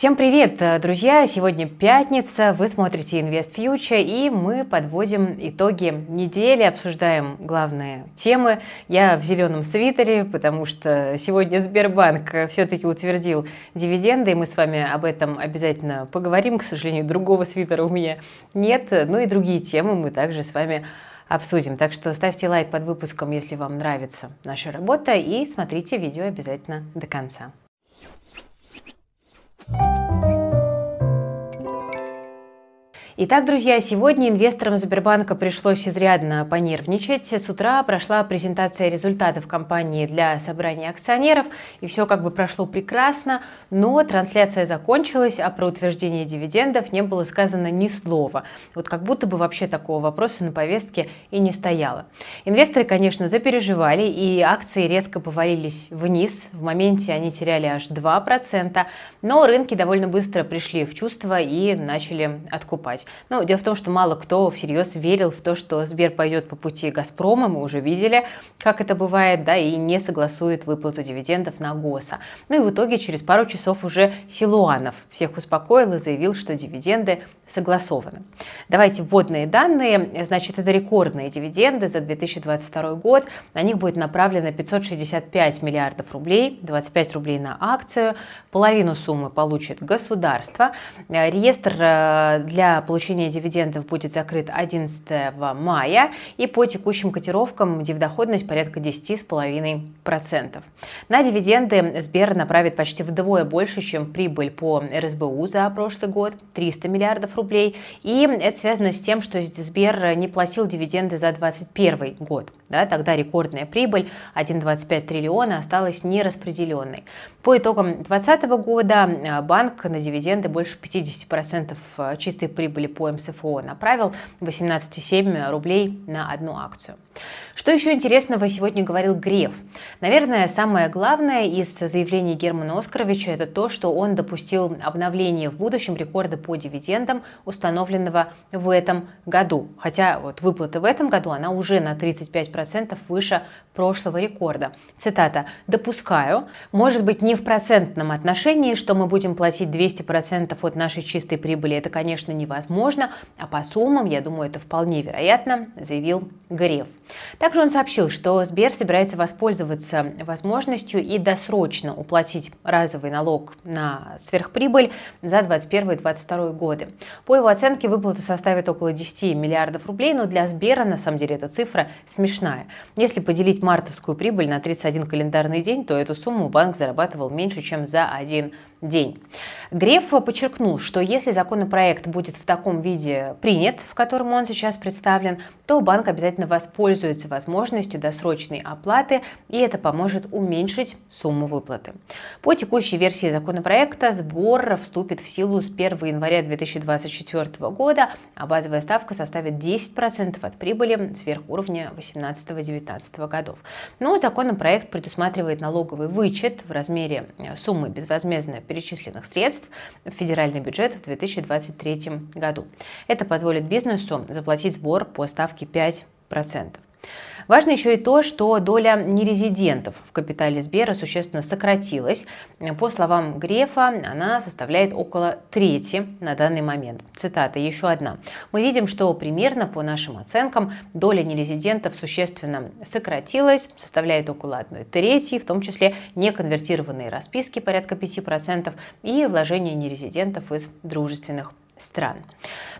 Всем привет, друзья! Сегодня пятница, вы смотрите Invest Future, и мы подводим итоги недели, обсуждаем главные темы. Я в зеленом свитере, потому что сегодня Сбербанк все-таки утвердил дивиденды, и мы с вами об этом обязательно поговорим. К сожалению, другого свитера у меня нет. Ну и другие темы мы также с вами обсудим. Так что ставьте лайк под выпуском, если вам нравится наша работа, и смотрите видео обязательно до конца. Bye. Итак, друзья, сегодня инвесторам Сбербанка пришлось изрядно понервничать. С утра прошла презентация результатов компании для собрания акционеров, и все как бы прошло прекрасно, но трансляция закончилась, а про утверждение дивидендов не было сказано ни слова. Вот как будто бы вообще такого вопроса на повестке и не стояло. Инвесторы, конечно, запереживали, и акции резко повалились вниз. В моменте они теряли аж 2%, но рынки довольно быстро пришли в чувство и начали откупать. Ну, дело в том, что мало кто всерьез верил в то, что Сбер пойдет по пути Газпрома, мы уже видели, как это бывает, да, и не согласует выплату дивидендов на ГОСа. Ну и в итоге через пару часов уже Силуанов всех успокоил и заявил, что дивиденды согласованы. Давайте вводные данные. Значит, это рекордные дивиденды за 2022 год. На них будет направлено 565 миллиардов рублей, 25 рублей на акцию. Половину суммы получит государство. Реестр э, для получения дивидендов будет закрыт 11 мая. И по текущим котировкам дивдоходность порядка 10,5%. На дивиденды Сбер направит почти вдвое больше, чем прибыль по РСБУ за прошлый год – 300 миллиардов рублей. И это связано с тем, что Сбер не платил дивиденды за 2021 год. Да, тогда рекордная прибыль 1,25 триллиона осталась нераспределенной. По итогам 2020 года а, банк на дивиденды больше 50% а, чистой прибыли по МСФО направил 18,7 рублей на одну акцию. Что еще интересного сегодня говорил Греф? Наверное, самое главное из заявлений Германа Оскаровича это то, что он допустил обновление в будущем рекорда по дивидендам, установленного в этом году. Хотя вот выплата в этом году, она уже на 35% выше прошлого рекорда. Цитата. «Допускаю, может быть не в процентном отношении, что мы будем платить 200% от нашей чистой прибыли, это, конечно, невозможно, а по суммам, я думаю, это вполне вероятно», заявил Греф. Также он сообщил, что Сбер собирается воспользоваться возможностью и досрочно уплатить разовый налог на сверхприбыль за 2021-2022 годы. По его оценке выплата составит около 10 миллиардов рублей, но для Сбера на самом деле эта цифра смешная. Если поделить мартовскую прибыль на 31 календарный день, то эту сумму банк зарабатывал меньше, чем за один день. Греф подчеркнул, что если законопроект будет в таком виде принят, в котором он сейчас представлен, то банк обязательно воспользуется возможностью досрочной оплаты, и это поможет уменьшить сумму выплаты. По текущей версии законопроекта сбор вступит в силу с 1 января 2024 года, а базовая ставка составит 10% от прибыли сверх уровня 2018-2019 годов. Но законопроект предусматривает налоговый вычет в размере суммы безвозмездно перечисленных средств в федеральный бюджет в 2023 году. Это позволит бизнесу заплатить сбор по ставке 5%. Важно еще и то, что доля нерезидентов в капитале Сбера существенно сократилась. По словам Грефа, она составляет около трети на данный момент. Цитата еще одна. Мы видим, что примерно по нашим оценкам доля нерезидентов существенно сократилась, составляет около одной трети, в том числе неконвертированные расписки порядка 5% и вложения нерезидентов из дружественных стран.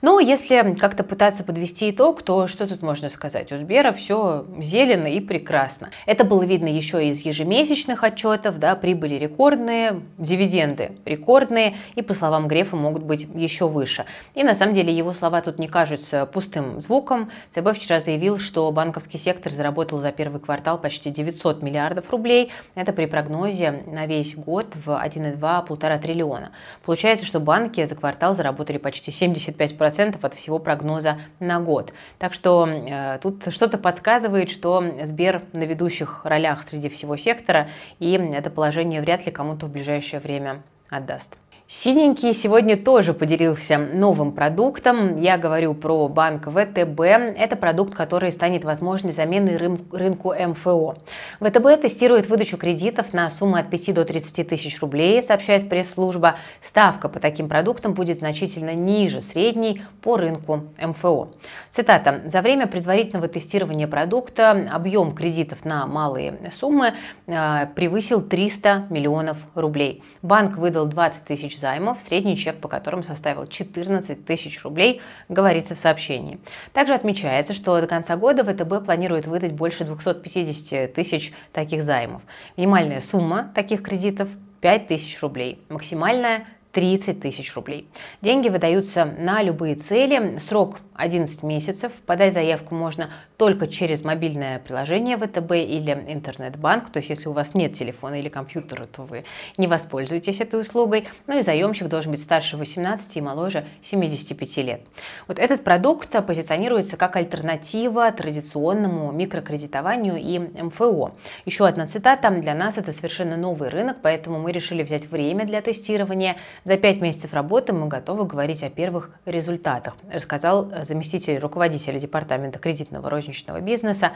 Но если как-то пытаться подвести итог, то что тут можно сказать? У Сбера все зелено и прекрасно. Это было видно еще из ежемесячных отчетов, да, прибыли рекордные, дивиденды рекордные, и по словам Грефа могут быть еще выше. И на самом деле его слова тут не кажутся пустым звуком. ЦБ вчера заявил, что банковский сектор заработал за первый квартал почти 900 миллиардов рублей. Это при прогнозе на весь год в 1,2-1,5 триллиона. Получается, что банки за квартал заработали почти 75% от всего прогноза на год. Так что э, тут что-то подсказывает, что Сбер на ведущих ролях среди всего сектора, и это положение вряд ли кому-то в ближайшее время отдаст. Синенький сегодня тоже поделился новым продуктом. Я говорю про банк ВТБ. Это продукт, который станет возможной заменой рынку МФО. ВТБ тестирует выдачу кредитов на сумму от 5 до 30 тысяч рублей, сообщает пресс-служба. Ставка по таким продуктам будет значительно ниже средней по рынку МФО. Цитата. «За время предварительного тестирования продукта объем кредитов на малые суммы э, превысил 300 миллионов рублей. Банк выдал 20 тысяч займов, средний чек по которым составил 14 тысяч рублей, говорится в сообщении. Также отмечается, что до конца года ВТБ планирует выдать больше 250 тысяч таких займов. Минимальная сумма таких кредитов 5 тысяч рублей, максимальная 30 тысяч рублей. Деньги выдаются на любые цели, срок 11 месяцев. Подать заявку можно только через мобильное приложение ВТБ или интернет-банк. То есть, если у вас нет телефона или компьютера, то вы не воспользуетесь этой услугой. Ну и заемщик должен быть старше 18 и моложе 75 лет. Вот этот продукт позиционируется как альтернатива традиционному микрокредитованию и МФО. Еще одна цитата. Для нас это совершенно новый рынок, поэтому мы решили взять время для тестирования. За пять месяцев работы мы готовы говорить о первых результатах, рассказал заместитель руководителя Департамента кредитного розничного бизнеса,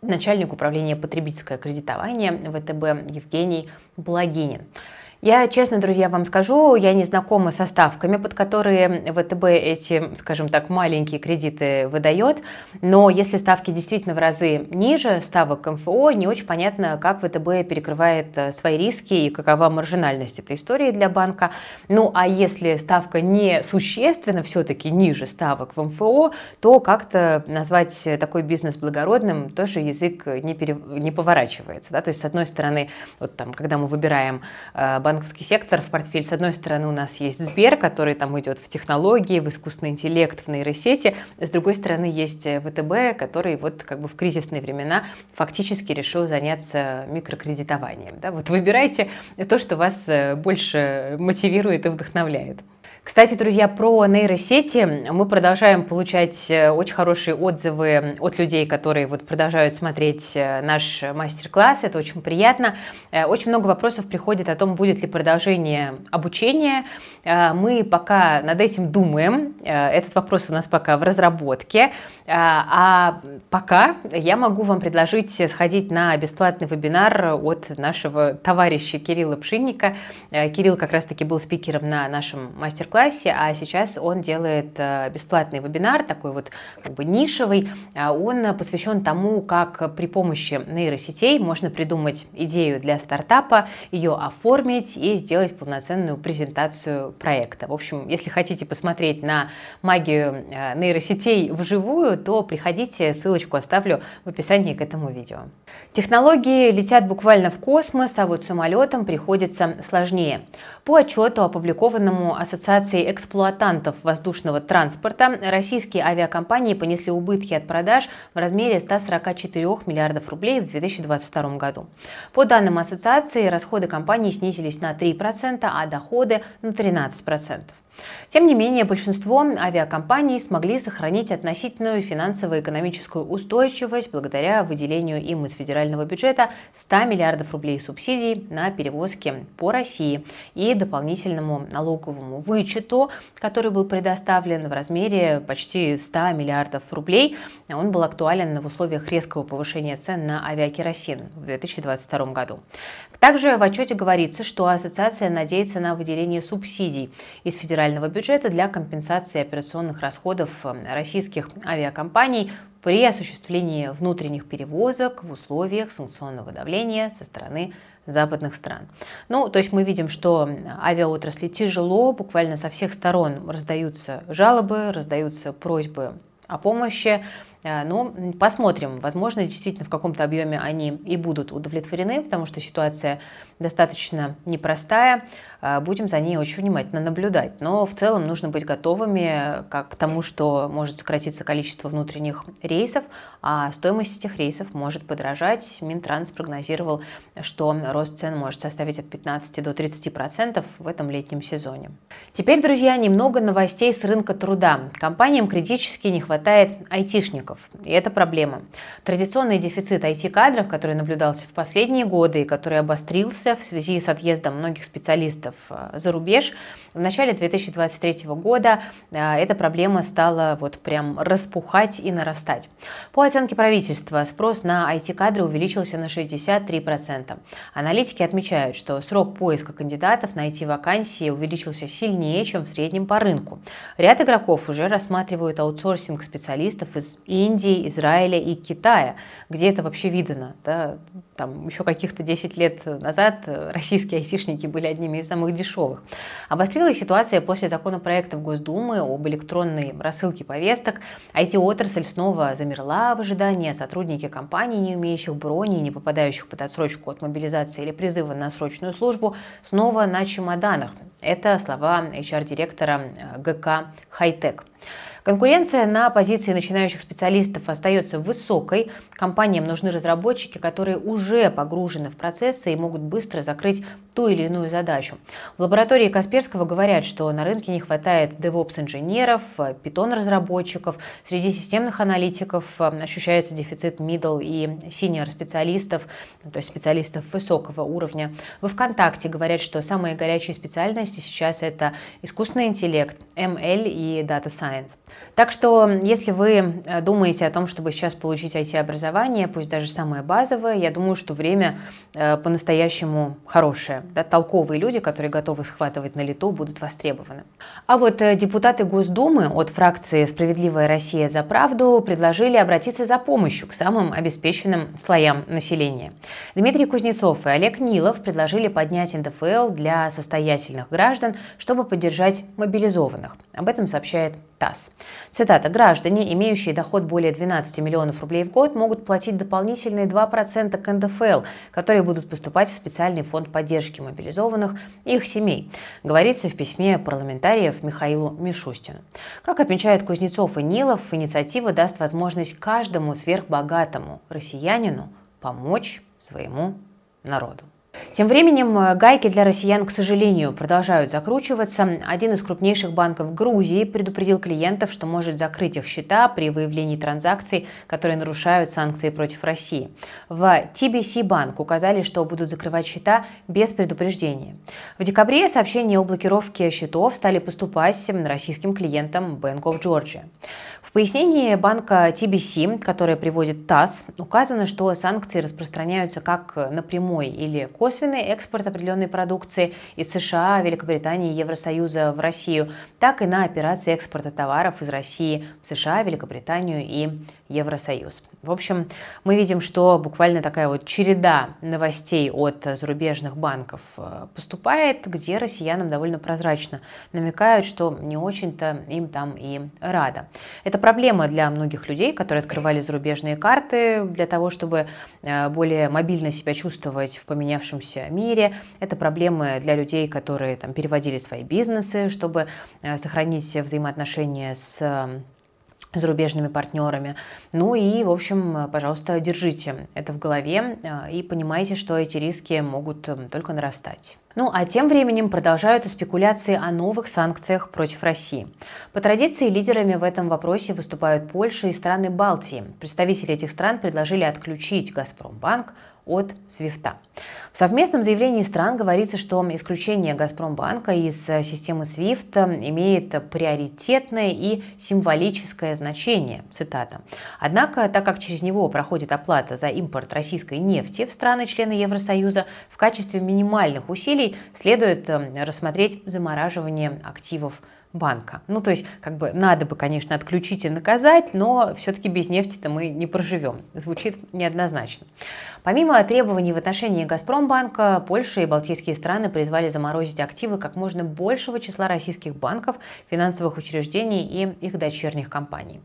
начальник управления потребительское кредитование ВТБ Евгений Благинин. Я честно, друзья, вам скажу, я не знакома со ставками, под которые ВТБ эти, скажем так, маленькие кредиты выдает, но если ставки действительно в разы ниже ставок МФО, не очень понятно, как ВТБ перекрывает э, свои риски и какова маржинальность этой истории для банка. Ну, а если ставка не существенно все-таки ниже ставок в МФО, то как-то назвать такой бизнес благородным тоже язык не, пере... не поворачивается. Да? То есть, с одной стороны, вот там, когда мы выбираем э, банковский сектор в портфель. С одной стороны, у нас есть Сбер, который там идет в технологии, в искусственный интеллект, в нейросети. С другой стороны, есть э, ВТБ, который вот как бы в кризисные времена фактически решил заняться микрокредитованием. Да? Вот выбирайте то, что вас э, больше мотивирует и вдохновляет. Кстати, друзья, про нейросети мы продолжаем получать э, очень хорошие отзывы от людей, которые вот продолжают смотреть э, наш мастер-класс. Это очень приятно. Э, очень много вопросов приходит о том, будет ли продолжение обучения. Мы пока над этим думаем. Этот вопрос у нас пока в разработке. А пока я могу вам предложить сходить на бесплатный вебинар от нашего товарища Кирилла Пшинника. Кирилл как раз-таки был спикером на нашем мастер-классе классе, а сейчас он делает э, бесплатный вебинар, такой вот как бы нишевый. А он посвящен тому, как при помощи нейросетей можно придумать идею для стартапа, ее оформить и сделать полноценную презентацию проекта. В общем, если хотите посмотреть на магию э, нейросетей вживую, то приходите, ссылочку оставлю в описании к этому видео. Технологии летят буквально в космос, а вот самолетам приходится сложнее. По отчету, опубликованному Ассоциацией эксплуатантов воздушного транспорта, российские авиакомпании понесли убытки от продаж в размере 144 миллиардов рублей в 2022 году. По данным ассоциации, расходы компании снизились на 3%, а доходы на 13%. Тем не менее, большинство авиакомпаний смогли сохранить относительную финансово-экономическую устойчивость благодаря выделению им из федерального бюджета 100 миллиардов рублей субсидий на перевозки по России и дополнительному налоговому вычету, который был предоставлен в размере почти 100 миллиардов рублей. Он был актуален в условиях резкого повышения цен на авиакеросин в 2022 году. Также в отчете говорится, что ассоциация надеется на выделение субсидий из федерального бюджета для компенсации операционных расходов э, российских авиакомпаний при осуществлении внутренних перевозок в условиях санкционного давления со стороны западных стран. Ну, то есть мы видим, что авиаотрасли тяжело, буквально со всех сторон раздаются жалобы, раздаются просьбы о помощи. Э, ну, посмотрим. Возможно, действительно в каком-то объеме они и будут удовлетворены, потому что ситуация достаточно непростая. Э, будем за ней очень внимательно наблюдать. Но в целом нужно быть готовыми как к тому, что может сократиться количество внутренних рейсов, а стоимость этих рейсов может подорожать. Минтранс прогнозировал, что рост цен может составить от 15 до 30 процентов в этом летнем сезоне. Теперь, друзья, немного новостей с рынка труда. Компаниям критически не хватает айтишников. И это проблема. Традиционный дефицит IT-кадров, который наблюдался в последние годы и который обострился в связи с отъездом многих специалистов специалистов за рубеж. В начале 2023 года эта проблема стала вот прям распухать и нарастать. По оценке правительства, спрос на IT-кадры увеличился на 63%. Аналитики отмечают, что срок поиска кандидатов на IT-вакансии увеличился сильнее, чем в среднем по рынку. Ряд игроков уже рассматривают аутсорсинг специалистов из Индии, Израиля и Китая, где это вообще видно. Да? Там еще каких-то 10 лет назад российские айтишники были одними из самых дешевых. Обострилась ситуация после законопроектов Госдумы об электронной рассылке повесток. IT-отрасль снова замерла в ожидании, а сотрудники компаний, не умеющих брони, не попадающих под отсрочку от мобилизации или призыва на срочную службу, снова на чемоданах. Это слова HR-директора ГК «Хайтек». Конкуренция на позиции начинающих специалистов остается высокой. Компаниям нужны разработчики, которые уже погружены в процессы и могут быстро закрыть ту или иную задачу. В лаборатории Касперского говорят, что на рынке не хватает DevOps-инженеров, питон-разработчиков, среди системных аналитиков э, ощущается дефицит middle и senior специалистов, то есть специалистов высокого уровня. Во ВКонтакте говорят, что самые горячие специальности сейчас это искусственный интеллект, ML и Data Science. Так что, если вы э, думаете о том, чтобы сейчас получить IT-образование, пусть даже самое базовое, я думаю, что время э, по-настоящему хорошее. Да, толковые люди, которые готовы схватывать на лету, будут востребованы. А вот э, депутаты Госдумы от фракции «Справедливая Россия за правду» предложили обратиться за помощью к самым обеспеченным слоям населения. Дмитрий Кузнецов и Олег Нилов предложили поднять НДФЛ для состоятельных граждан, чтобы поддержать мобилизованных. Об этом сообщает ТАСС. Цитата. «Граждане, имеющие доход более 12 миллионов рублей в год, могут платить дополнительные 2% к НДФЛ, которые будут поступать в специальный фонд поддержки мобилизованных и их семей», говорится в письме парламентариев Михаилу Мишустину. Как отмечают Кузнецов и Нилов, инициатива даст возможность каждому сверхбогатому россиянину помочь своему народу. Тем временем э, гайки для россиян, к сожалению, продолжают закручиваться. Один из крупнейших банков Грузии предупредил клиентов, что может закрыть их счета при выявлении транзакций, которые нарушают санкции против России. В TBC банк указали, что будут закрывать счета без предупреждения. В декабре сообщения о блокировке счетов стали поступать российским клиентам Bank of Georgia. В пояснении банка TBC, которое приводит ТАСС, указано, что санкции распространяются как на прямой или косвенный экспорт определенной продукции из США, Великобритании и Евросоюза в Россию, так и на операции экспорта товаров из России в США, Великобританию и Евросоюз. В общем, мы видим, что буквально такая вот череда новостей от зарубежных банков э, поступает, где россиянам довольно прозрачно намекают, что не очень-то им там и рада. Это проблема для многих людей, которые открывали зарубежные карты для того, чтобы э, более мобильно себя чувствовать в поменявшемся мире. Это проблемы для людей, которые там переводили свои бизнесы, чтобы э, сохранить взаимоотношения с зарубежными партнерами. Ну и, в общем, пожалуйста, держите это в голове э, и понимайте, что эти риски могут э, только нарастать. Ну а тем временем продолжаются спекуляции о новых санкциях против России. По традиции лидерами в этом вопросе выступают Польша и страны Балтии. Представители этих стран предложили отключить «Газпромбанк» от Свифта. В совместном заявлении стран говорится, что исключение «Газпромбанка» из э, системы SWIFT имеет приоритетное и символическое значение. Цитата. Однако, так как через него проходит оплата за импорт российской нефти в страны-члены Евросоюза, в качестве минимальных усилий следует э, рассмотреть замораживание активов банка. Ну, то есть, как бы, надо бы, конечно, отключить и наказать, но все-таки без нефти-то мы не проживем. Звучит неоднозначно. Помимо требований в отношении «Газпромбанка», Польша и Балтийские страны призвали заморозить активы как можно большего числа российских банков, финансовых учреждений и их дочерних компаний.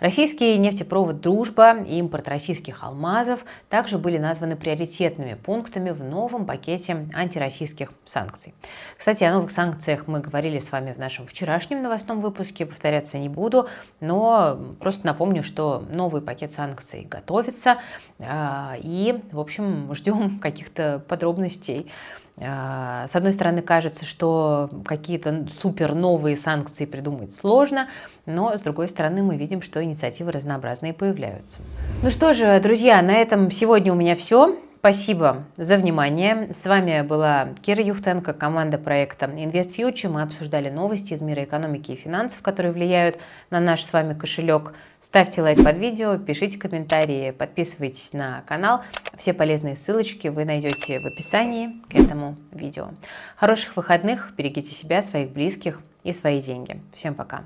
Российский нефтепровод «Дружба» и импорт российских алмазов также были названы приоритетными пунктами в новом пакете антироссийских санкций. Кстати, о новых санкциях мы говорили с вами в нашем вчерашнем новостном выпуске, повторяться не буду, но просто напомню, что новый пакет санкций готовится, а, и, в общем, ждем каких-то подробностей с одной стороны, кажется, что какие-то супер новые санкции придумать сложно, но с другой стороны, мы видим, что инициативы разнообразные появляются. Ну что же, друзья, на этом сегодня у меня все. Спасибо за внимание. С вами была Кира Юхтенко, команда проекта InvestFuture. Мы обсуждали новости из мира экономики и финансов, которые влияют на наш с вами кошелек. Ставьте лайк под видео, пишите комментарии, подписывайтесь на канал. Все полезные ссылочки вы найдете в описании к этому видео. Хороших выходных, берегите себя, своих близких и свои деньги. Всем пока!